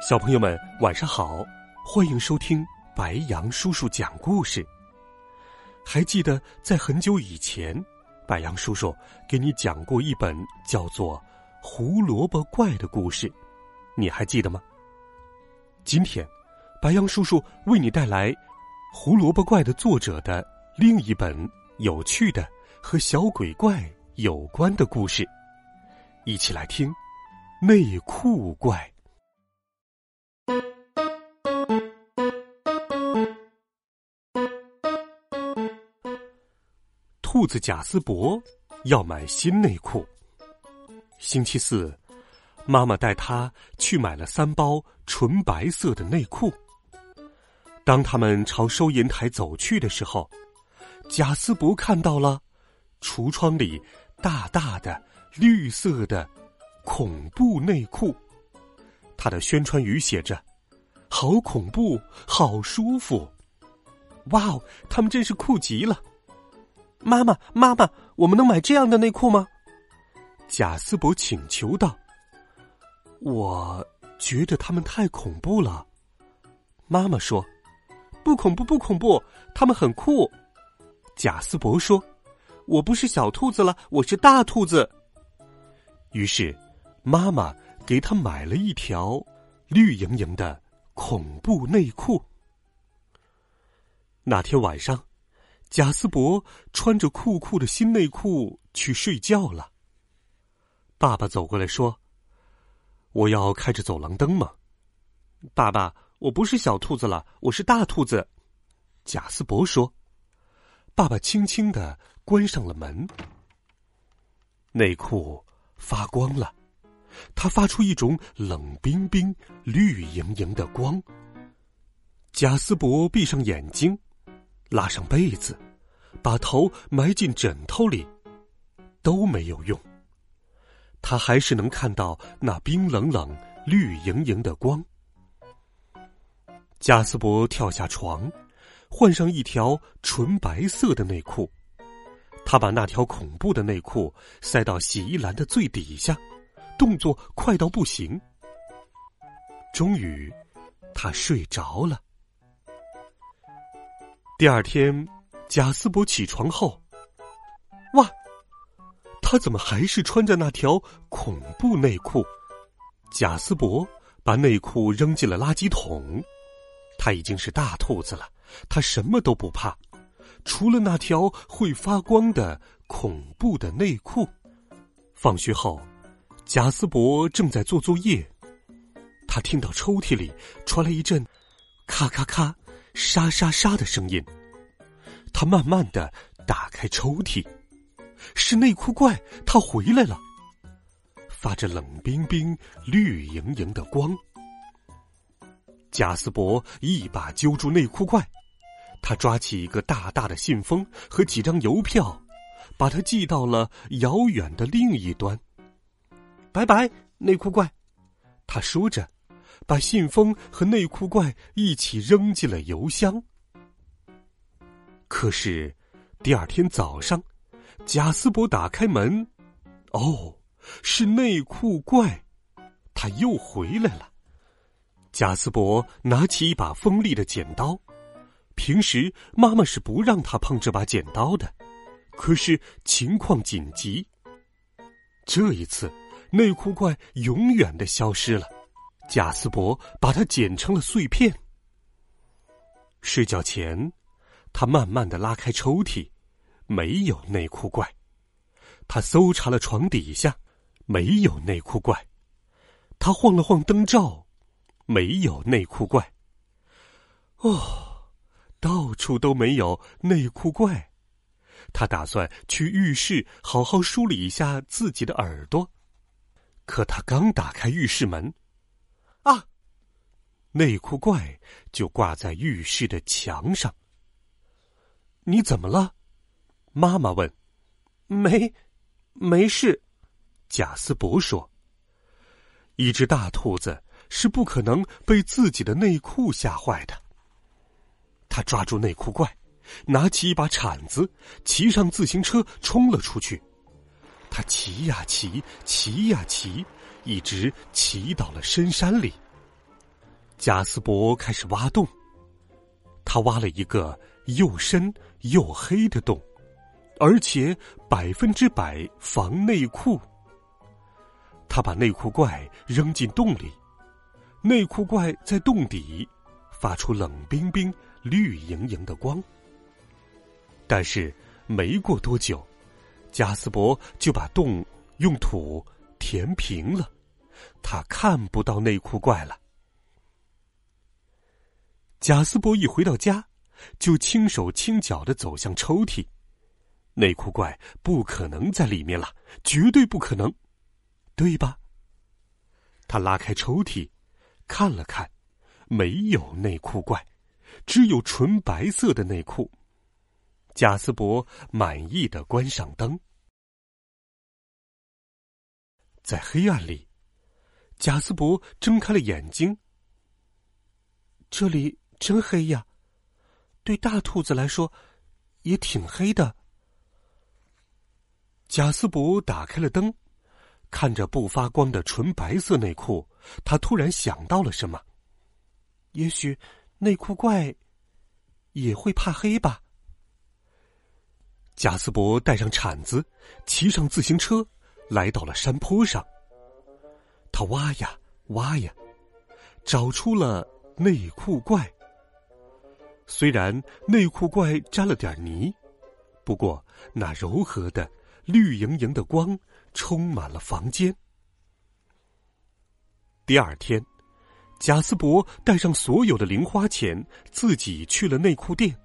小朋友们，晚上好！欢迎收听白杨叔叔讲故事。还记得在很久以前，白杨叔叔给你讲过一本叫做《胡萝卜怪》的故事，你还记得吗？今天，白杨叔叔为你带来《胡萝卜怪》的作者的另一本有趣的和小鬼怪有关的故事，一起来听《内裤怪》。兔子贾斯伯要买新内裤。星期四，妈妈带他去买了三包纯白色的内裤。当他们朝收银台走去的时候，贾斯伯看到了橱窗里大大的绿色的恐怖内裤，它的宣传语写着：“好恐怖，好舒服。”哇哦，他们真是酷极了！妈妈，妈妈，我们能买这样的内裤吗？贾斯伯请求道。我觉得他们太恐怖了。妈妈说：“不恐怖，不恐怖，他们很酷。”贾斯伯说：“我不是小兔子了，我是大兔子。”于是，妈妈给他买了一条绿莹莹的恐怖内裤。那天晚上。贾斯伯穿着酷酷的新内裤去睡觉了。爸爸走过来说：“我要开着走廊灯吗？”爸爸，我不是小兔子了，我是大兔子。贾斯伯说：“爸爸轻轻的关上了门。”内裤发光了，它发出一种冷冰冰、绿莹莹的光。贾斯伯闭上眼睛。拉上被子，把头埋进枕头里，都没有用。他还是能看到那冰冷冷、绿莹莹的光。加斯伯跳下床，换上一条纯白色的内裤。他把那条恐怖的内裤塞到洗衣篮的最底下，动作快到不行。终于，他睡着了。第二天，贾斯伯起床后，哇，他怎么还是穿着那条恐怖内裤？贾斯伯把内裤扔进了垃圾桶。他已经是大兔子了，他什么都不怕，除了那条会发光的恐怖的内裤。放学后，贾斯伯正在做作业，他听到抽屉里传来一阵咔咔咔。沙沙沙的声音，他慢慢的打开抽屉，是内裤怪，他回来了，发着冷冰冰、绿莹莹的光。贾斯伯一把揪住内裤怪，他抓起一个大大的信封和几张邮票，把它寄到了遥远的另一端。拜拜，内裤怪，他说着。把信封和内裤怪一起扔进了邮箱。可是，第二天早上，贾斯伯打开门，哦，是内裤怪，他又回来了。贾斯伯拿起一把锋利的剪刀，平时妈妈是不让他碰这把剪刀的，可是情况紧急，这一次，内裤怪永远的消失了。贾斯伯把它剪成了碎片。睡觉前，他慢慢的拉开抽屉，没有内裤怪。他搜查了床底下，没有内裤怪。他晃了晃灯罩，没有内裤怪。哦，到处都没有内裤怪。他打算去浴室好好梳理一下自己的耳朵。可他刚打开浴室门。内裤怪就挂在浴室的墙上。你怎么了？妈妈问。没，没事。贾斯伯说：“一只大兔子是不可能被自己的内裤吓坏的。”他抓住内裤怪，拿起一把铲子，骑上自行车冲了出去。他骑呀骑，骑呀骑，一直骑到了深山里。贾斯伯开始挖洞，他挖了一个又深又黑的洞，而且百分之百防内裤。他把内裤怪扔进洞里，内裤怪在洞底发出冷冰冰、绿莹莹的光。但是没过多久，贾斯伯就把洞用土填平了，他看不到内裤怪了。贾斯伯一回到家，就轻手轻脚的走向抽屉，内裤怪不可能在里面了，绝对不可能。对吧？他拉开抽屉，看了看，没有内裤怪，只有纯白色的内裤。贾斯伯满意的关上灯，在黑暗里，贾斯伯睁开了眼睛。这里真黑呀，对大兔子来说，也挺黑的。贾斯伯打开了灯。看着不发光的纯白色内裤，他突然想到了什么。也许内裤怪也会怕黑吧。贾斯伯带上铲子，骑上自行车，来到了山坡上。他挖呀挖呀，找出了内裤怪。虽然内裤怪沾了点泥，不过那柔和的、绿莹莹的光。充满了房间。第二天，贾斯伯带上所有的零花钱，自己去了内裤店，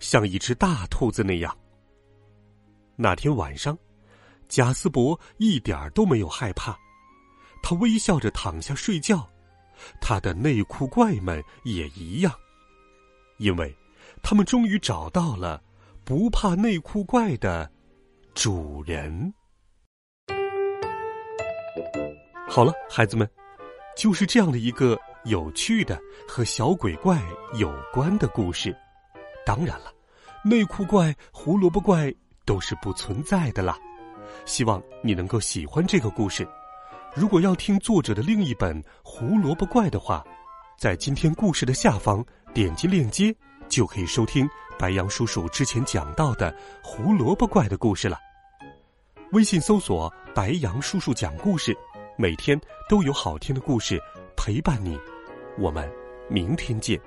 像一只大兔子那样。那天晚上，贾斯伯一点都没有害怕，他微笑着躺下睡觉。他的内裤怪们也一样，因为他们终于找到了不怕内裤怪的主人。好了，孩子们，就是这样的一个有趣的和小鬼怪有关的故事。当然了，内裤怪、胡萝卜怪都是不存在的啦。希望你能够喜欢这个故事。如果要听作者的另一本《胡萝卜怪》的话，在今天故事的下方点击链接，就可以收听白杨叔叔之前讲到的胡萝卜怪的故事了。微信搜索“白杨叔叔讲故事”，每天都有好听的故事陪伴你。我们明天见，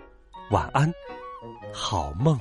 晚安，好梦。